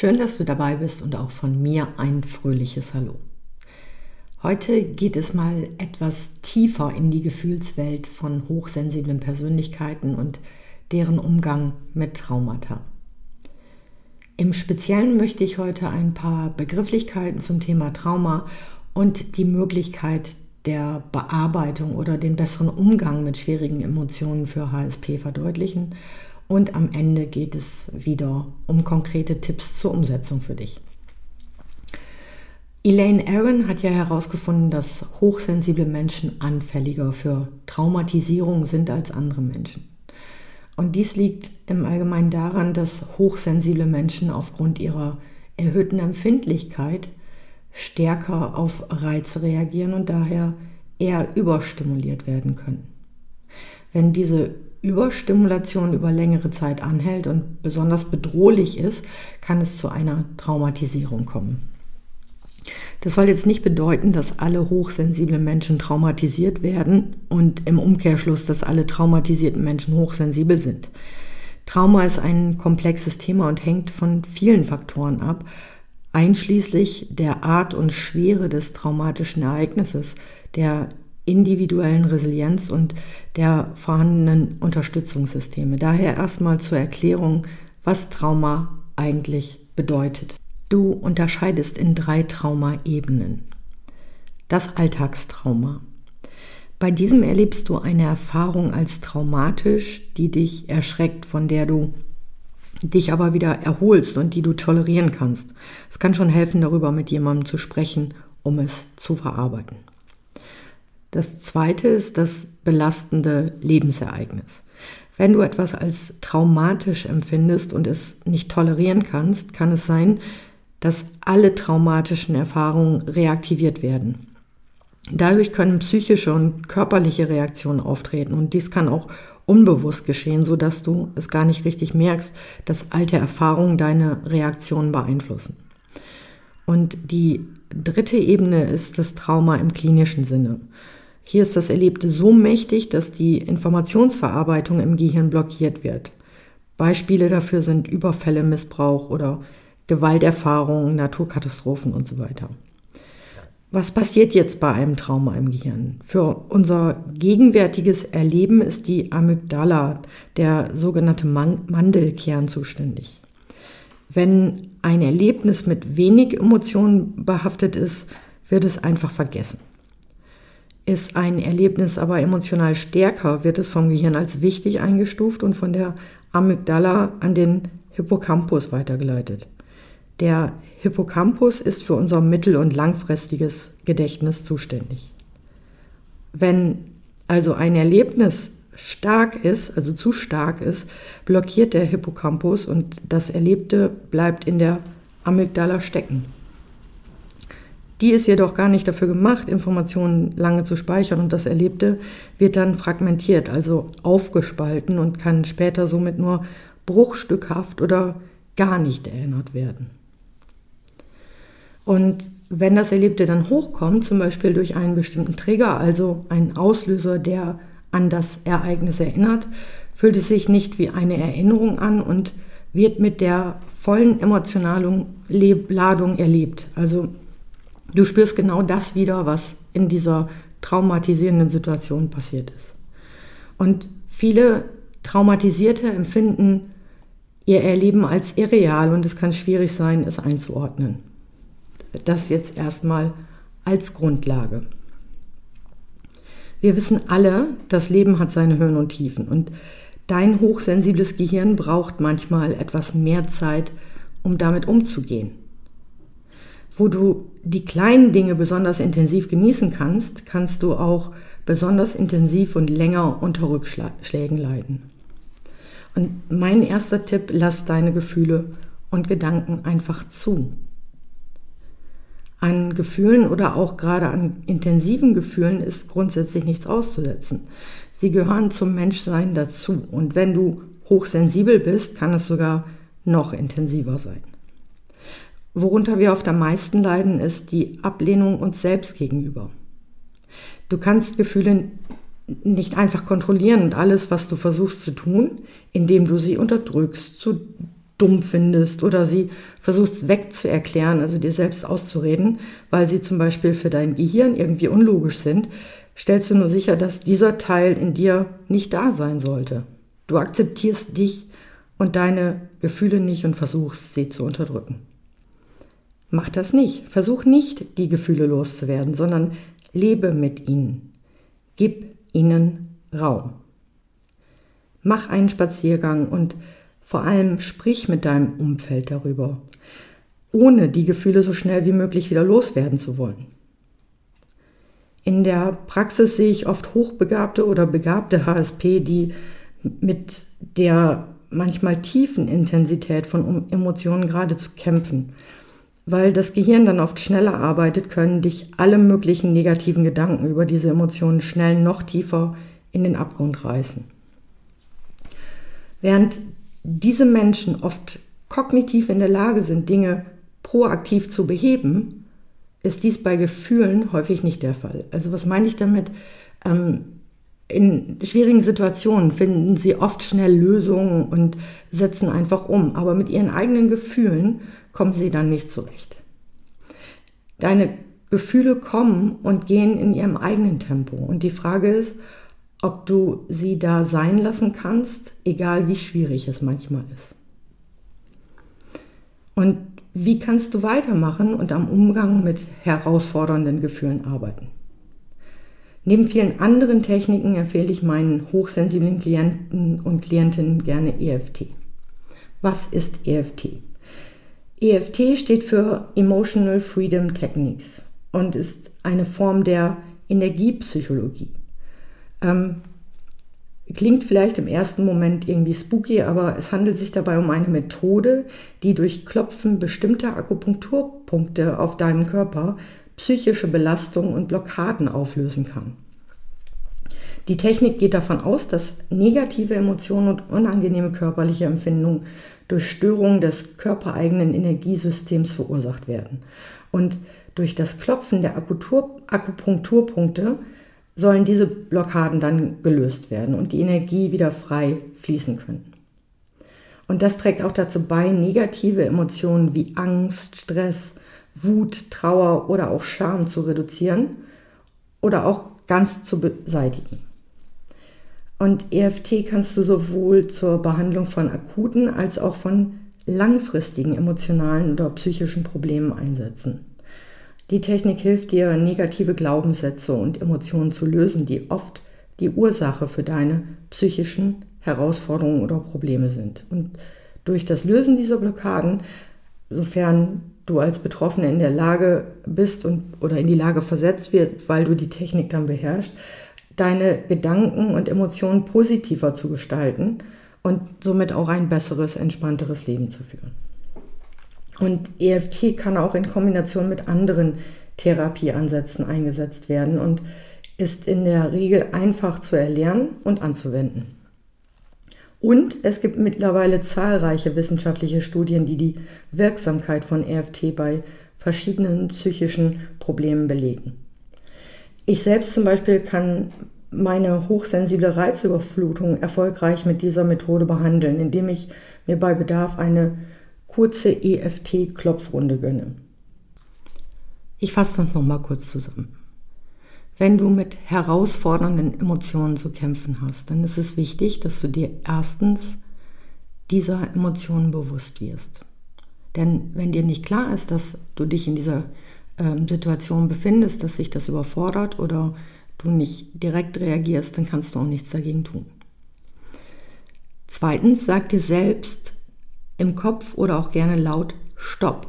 Schön, dass du dabei bist und auch von mir ein fröhliches Hallo. Heute geht es mal etwas tiefer in die Gefühlswelt von hochsensiblen Persönlichkeiten und deren Umgang mit Traumata. Im Speziellen möchte ich heute ein paar Begrifflichkeiten zum Thema Trauma und die Möglichkeit der Bearbeitung oder den besseren Umgang mit schwierigen Emotionen für HSP verdeutlichen. Und am Ende geht es wieder um konkrete Tipps zur Umsetzung für dich. Elaine Aaron hat ja herausgefunden, dass hochsensible Menschen anfälliger für Traumatisierung sind als andere Menschen. Und dies liegt im Allgemeinen daran, dass hochsensible Menschen aufgrund ihrer erhöhten Empfindlichkeit stärker auf Reize reagieren und daher eher überstimuliert werden können. Wenn diese Überstimulation über längere Zeit anhält und besonders bedrohlich ist, kann es zu einer Traumatisierung kommen. Das soll jetzt nicht bedeuten, dass alle hochsensiblen Menschen traumatisiert werden und im Umkehrschluss, dass alle traumatisierten Menschen hochsensibel sind. Trauma ist ein komplexes Thema und hängt von vielen Faktoren ab, einschließlich der Art und Schwere des traumatischen Ereignisses, der individuellen Resilienz und der vorhandenen Unterstützungssysteme. Daher erstmal zur Erklärung, was Trauma eigentlich bedeutet. Du unterscheidest in drei Traumaebenen. Das Alltagstrauma. Bei diesem erlebst du eine Erfahrung als traumatisch, die dich erschreckt, von der du dich aber wieder erholst und die du tolerieren kannst. Es kann schon helfen, darüber mit jemandem zu sprechen, um es zu verarbeiten. Das zweite ist das belastende Lebensereignis. Wenn du etwas als traumatisch empfindest und es nicht tolerieren kannst, kann es sein, dass alle traumatischen Erfahrungen reaktiviert werden. Dadurch können psychische und körperliche Reaktionen auftreten und dies kann auch unbewusst geschehen, so dass du es gar nicht richtig merkst, dass alte Erfahrungen deine Reaktionen beeinflussen. Und die dritte Ebene ist das Trauma im klinischen Sinne. Hier ist das Erlebte so mächtig, dass die Informationsverarbeitung im Gehirn blockiert wird. Beispiele dafür sind Überfälle, Missbrauch oder Gewalterfahrungen, Naturkatastrophen und so weiter. Was passiert jetzt bei einem Trauma im Gehirn? Für unser gegenwärtiges Erleben ist die Amygdala, der sogenannte Mandelkern, zuständig. Wenn ein Erlebnis mit wenig Emotionen behaftet ist, wird es einfach vergessen. Ist ein Erlebnis aber emotional stärker, wird es vom Gehirn als wichtig eingestuft und von der Amygdala an den Hippocampus weitergeleitet. Der Hippocampus ist für unser mittel- und langfristiges Gedächtnis zuständig. Wenn also ein Erlebnis stark ist, also zu stark ist, blockiert der Hippocampus und das Erlebte bleibt in der Amygdala stecken. Die ist jedoch gar nicht dafür gemacht, Informationen lange zu speichern und das Erlebte wird dann fragmentiert, also aufgespalten und kann später somit nur bruchstückhaft oder gar nicht erinnert werden. Und wenn das Erlebte dann hochkommt, zum Beispiel durch einen bestimmten Trigger, also einen Auslöser, der an das Ereignis erinnert, fühlt es sich nicht wie eine Erinnerung an und wird mit der vollen emotionalen Ladung erlebt. Also du spürst genau das wieder, was in dieser traumatisierenden Situation passiert ist. Und viele Traumatisierte empfinden ihr Erleben als irreal und es kann schwierig sein, es einzuordnen. Das jetzt erstmal als Grundlage. Wir wissen alle, das Leben hat seine Höhen und Tiefen und dein hochsensibles Gehirn braucht manchmal etwas mehr Zeit, um damit umzugehen. Wo du die kleinen Dinge besonders intensiv genießen kannst, kannst du auch besonders intensiv und länger unter Rückschlägen leiden. Und mein erster Tipp, lass deine Gefühle und Gedanken einfach zu. An Gefühlen oder auch gerade an intensiven Gefühlen ist grundsätzlich nichts auszusetzen. Sie gehören zum Menschsein dazu. Und wenn du hochsensibel bist, kann es sogar noch intensiver sein. Worunter wir oft am meisten leiden, ist die Ablehnung uns selbst gegenüber. Du kannst Gefühle nicht einfach kontrollieren und alles, was du versuchst zu tun, indem du sie unterdrückst, zu dumm findest oder sie versuchst wegzuerklären, also dir selbst auszureden, weil sie zum Beispiel für dein Gehirn irgendwie unlogisch sind, stellst du nur sicher, dass dieser Teil in dir nicht da sein sollte. Du akzeptierst dich und deine Gefühle nicht und versuchst sie zu unterdrücken. Mach das nicht. Versuch nicht, die Gefühle loszuwerden, sondern lebe mit ihnen. Gib ihnen Raum. Mach einen Spaziergang und vor allem sprich mit deinem Umfeld darüber, ohne die Gefühle so schnell wie möglich wieder loswerden zu wollen. In der Praxis sehe ich oft hochbegabte oder begabte HSP, die mit der manchmal tiefen Intensität von Emotionen geradezu kämpfen weil das Gehirn dann oft schneller arbeitet, können dich alle möglichen negativen Gedanken über diese Emotionen schnell noch tiefer in den Abgrund reißen. Während diese Menschen oft kognitiv in der Lage sind, Dinge proaktiv zu beheben, ist dies bei Gefühlen häufig nicht der Fall. Also was meine ich damit? Ähm, in schwierigen Situationen finden sie oft schnell Lösungen und setzen einfach um, aber mit ihren eigenen Gefühlen kommen sie dann nicht zurecht. Deine Gefühle kommen und gehen in ihrem eigenen Tempo. Und die Frage ist, ob du sie da sein lassen kannst, egal wie schwierig es manchmal ist. Und wie kannst du weitermachen und am Umgang mit herausfordernden Gefühlen arbeiten? Neben vielen anderen Techniken empfehle ich meinen hochsensiblen Klienten und Klientinnen gerne EFT. Was ist EFT? EFT steht für Emotional Freedom Techniques und ist eine Form der Energiepsychologie. Ähm, klingt vielleicht im ersten Moment irgendwie spooky, aber es handelt sich dabei um eine Methode, die durch Klopfen bestimmter Akupunkturpunkte auf deinem Körper psychische Belastungen und Blockaden auflösen kann. Die Technik geht davon aus, dass negative Emotionen und unangenehme körperliche Empfindungen durch Störungen des körpereigenen Energiesystems verursacht werden. Und durch das Klopfen der Akupunkturpunkte sollen diese Blockaden dann gelöst werden und die Energie wieder frei fließen können. Und das trägt auch dazu bei, negative Emotionen wie Angst, Stress, Wut, Trauer oder auch Scham zu reduzieren oder auch ganz zu beseitigen. Und EFT kannst du sowohl zur Behandlung von akuten als auch von langfristigen emotionalen oder psychischen Problemen einsetzen. Die Technik hilft dir, negative Glaubenssätze und Emotionen zu lösen, die oft die Ursache für deine psychischen Herausforderungen oder Probleme sind. Und durch das Lösen dieser Blockaden, sofern du als Betroffene in der Lage bist und, oder in die Lage versetzt wirst, weil du die Technik dann beherrschst, deine Gedanken und Emotionen positiver zu gestalten und somit auch ein besseres, entspannteres Leben zu führen. Und EFT kann auch in Kombination mit anderen Therapieansätzen eingesetzt werden und ist in der Regel einfach zu erlernen und anzuwenden. Und es gibt mittlerweile zahlreiche wissenschaftliche Studien, die die Wirksamkeit von EFT bei verschiedenen psychischen Problemen belegen. Ich selbst zum Beispiel kann meine hochsensible Reizüberflutung erfolgreich mit dieser Methode behandeln, indem ich mir bei Bedarf eine kurze EFT-Klopfrunde gönne. Ich fasse das nochmal kurz zusammen. Wenn du mit herausfordernden Emotionen zu kämpfen hast, dann ist es wichtig, dass du dir erstens dieser Emotionen bewusst wirst. Denn wenn dir nicht klar ist, dass du dich in dieser ähm, Situation befindest, dass sich das überfordert oder du nicht direkt reagierst, dann kannst du auch nichts dagegen tun. Zweitens, sag dir selbst im Kopf oder auch gerne laut Stopp.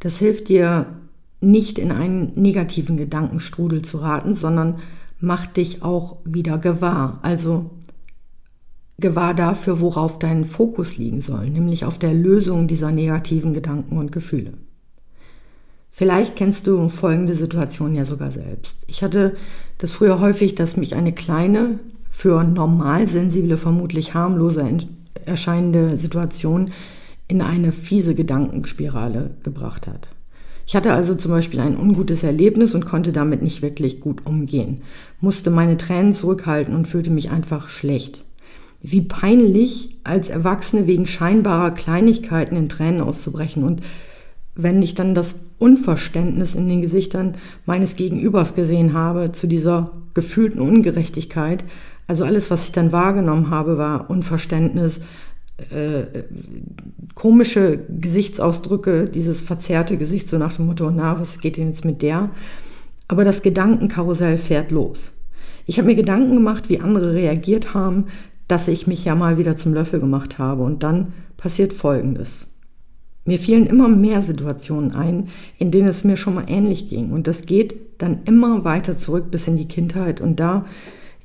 Das hilft dir nicht in einen negativen Gedankenstrudel zu raten, sondern macht dich auch wieder gewahr. Also gewahr dafür, worauf dein Fokus liegen soll, nämlich auf der Lösung dieser negativen Gedanken und Gefühle. Vielleicht kennst du folgende Situation ja sogar selbst. Ich hatte das früher häufig, dass mich eine kleine, für normalsensible vermutlich harmlose erscheinende Situation in eine fiese Gedankenspirale gebracht hat. Ich hatte also zum Beispiel ein ungutes Erlebnis und konnte damit nicht wirklich gut umgehen, musste meine Tränen zurückhalten und fühlte mich einfach schlecht. Wie peinlich, als Erwachsene wegen scheinbarer Kleinigkeiten in Tränen auszubrechen und wenn ich dann das Unverständnis in den Gesichtern meines Gegenübers gesehen habe zu dieser gefühlten Ungerechtigkeit, also alles, was ich dann wahrgenommen habe, war Unverständnis, äh, komische Gesichtsausdrücke, dieses verzerrte Gesicht, so nach dem Motto, na, was geht denn jetzt mit der? Aber das Gedankenkarussell fährt los. Ich habe mir Gedanken gemacht, wie andere reagiert haben, dass ich mich ja mal wieder zum Löffel gemacht habe. Und dann passiert Folgendes. Mir fielen immer mehr Situationen ein, in denen es mir schon mal ähnlich ging. Und das geht dann immer weiter zurück bis in die Kindheit. Und da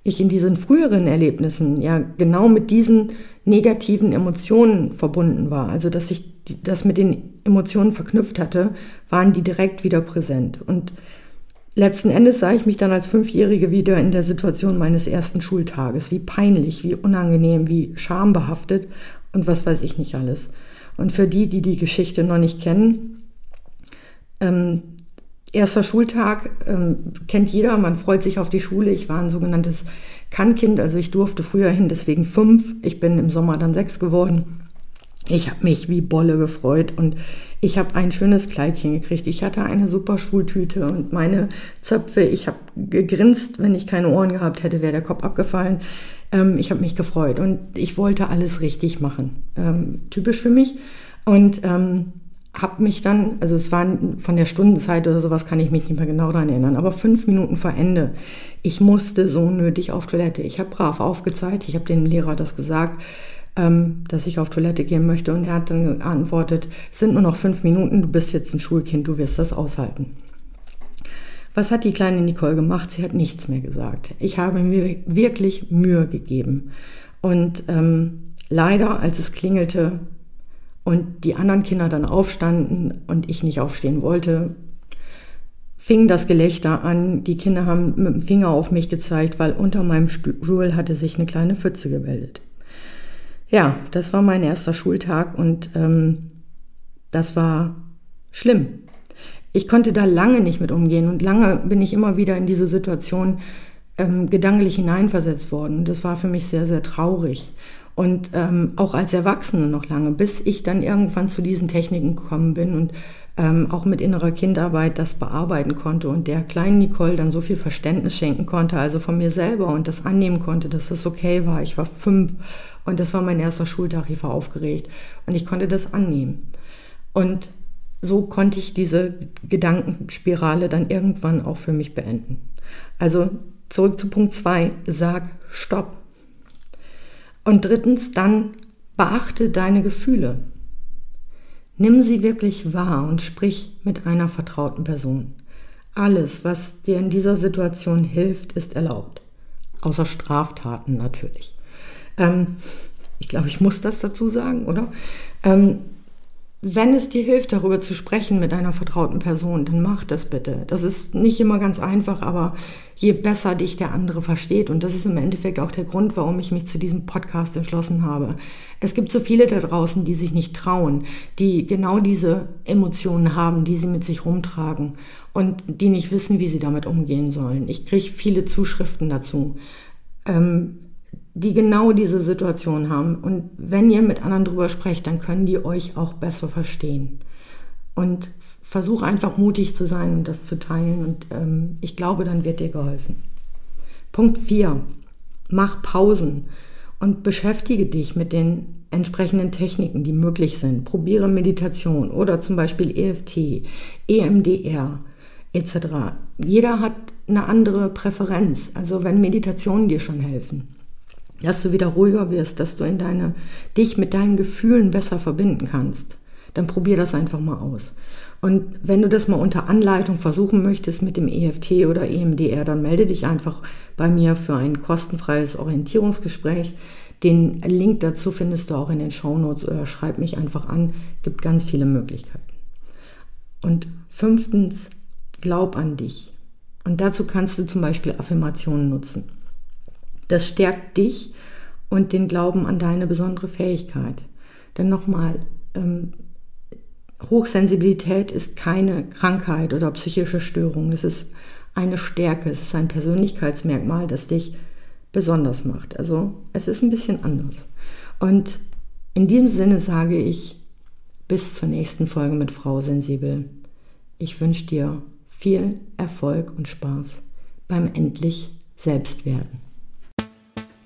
ich in diesen früheren Erlebnissen ja genau mit diesen negativen Emotionen verbunden war, also dass ich das mit den Emotionen verknüpft hatte, waren die direkt wieder präsent. Und letzten Endes sah ich mich dann als Fünfjährige wieder in der Situation meines ersten Schultages. Wie peinlich, wie unangenehm, wie schambehaftet und was weiß ich nicht alles. Und für die, die die Geschichte noch nicht kennen, ähm, erster Schultag ähm, kennt jeder, man freut sich auf die Schule. Ich war ein sogenanntes Kannkind, also ich durfte früher hin, deswegen fünf. Ich bin im Sommer dann sechs geworden. Ich habe mich wie Bolle gefreut und ich habe ein schönes Kleidchen gekriegt. Ich hatte eine super Schultüte und meine Zöpfe. Ich habe gegrinst, wenn ich keine Ohren gehabt hätte, wäre der Kopf abgefallen. Ähm, ich habe mich gefreut und ich wollte alles richtig machen. Ähm, typisch für mich. Und ähm, habe mich dann, also es waren von der Stundenzeit oder sowas, kann ich mich nicht mehr genau daran erinnern, aber fünf Minuten vor Ende. Ich musste so nötig auf Toilette. Ich habe brav aufgezeigt, ich habe dem Lehrer das gesagt, ähm, dass ich auf Toilette gehen möchte und er hat dann geantwortet, es sind nur noch fünf Minuten, du bist jetzt ein Schulkind, du wirst das aushalten. Was hat die kleine Nicole gemacht? Sie hat nichts mehr gesagt. Ich habe mir wirklich Mühe gegeben. Und ähm, leider, als es klingelte, und die anderen Kinder dann aufstanden und ich nicht aufstehen wollte, fing das Gelächter an. Die Kinder haben mit dem Finger auf mich gezeigt, weil unter meinem Stuhl hatte sich eine kleine Pfütze gebildet. Ja, das war mein erster Schultag und ähm, das war schlimm. Ich konnte da lange nicht mit umgehen und lange bin ich immer wieder in diese Situation ähm, gedanklich hineinversetzt worden. Das war für mich sehr, sehr traurig. Und ähm, auch als Erwachsene noch lange, bis ich dann irgendwann zu diesen Techniken gekommen bin und ähm, auch mit innerer Kindarbeit das bearbeiten konnte und der kleinen Nicole dann so viel Verständnis schenken konnte, also von mir selber und das annehmen konnte, dass es okay war. Ich war fünf und das war mein erster Schultag, ich war aufgeregt und ich konnte das annehmen. Und so konnte ich diese Gedankenspirale dann irgendwann auch für mich beenden. Also zurück zu Punkt zwei: sag Stopp. Und drittens dann beachte deine Gefühle. Nimm sie wirklich wahr und sprich mit einer vertrauten Person. Alles, was dir in dieser Situation hilft, ist erlaubt. Außer Straftaten natürlich. Ähm, ich glaube, ich muss das dazu sagen, oder? Ähm, wenn es dir hilft, darüber zu sprechen mit einer vertrauten Person, dann mach das bitte. Das ist nicht immer ganz einfach, aber je besser dich der andere versteht, und das ist im Endeffekt auch der Grund, warum ich mich zu diesem Podcast entschlossen habe. Es gibt so viele da draußen, die sich nicht trauen, die genau diese Emotionen haben, die sie mit sich rumtragen und die nicht wissen, wie sie damit umgehen sollen. Ich kriege viele Zuschriften dazu. Ähm, die genau diese Situation haben. Und wenn ihr mit anderen drüber sprecht, dann können die euch auch besser verstehen. Und versuch einfach mutig zu sein und das zu teilen. Und ähm, ich glaube, dann wird dir geholfen. Punkt 4. Mach Pausen und beschäftige dich mit den entsprechenden Techniken, die möglich sind. Probiere Meditation oder zum Beispiel EFT, EMDR etc. Jeder hat eine andere Präferenz. Also wenn Meditationen dir schon helfen dass du wieder ruhiger wirst, dass du in deine, dich mit deinen Gefühlen besser verbinden kannst. Dann probier das einfach mal aus. Und wenn du das mal unter Anleitung versuchen möchtest mit dem EFT oder EMDR, dann melde dich einfach bei mir für ein kostenfreies Orientierungsgespräch. Den Link dazu findest du auch in den Shownotes oder schreib mich einfach an. Gibt ganz viele Möglichkeiten. Und fünftens, glaub an dich. Und dazu kannst du zum Beispiel Affirmationen nutzen. Das stärkt dich und den Glauben an deine besondere Fähigkeit. Denn nochmal, ähm, Hochsensibilität ist keine Krankheit oder psychische Störung. Es ist eine Stärke, es ist ein Persönlichkeitsmerkmal, das dich besonders macht. Also es ist ein bisschen anders. Und in diesem Sinne sage ich bis zur nächsten Folge mit Frau Sensibel. Ich wünsche dir viel Erfolg und Spaß beim endlich Selbstwerden.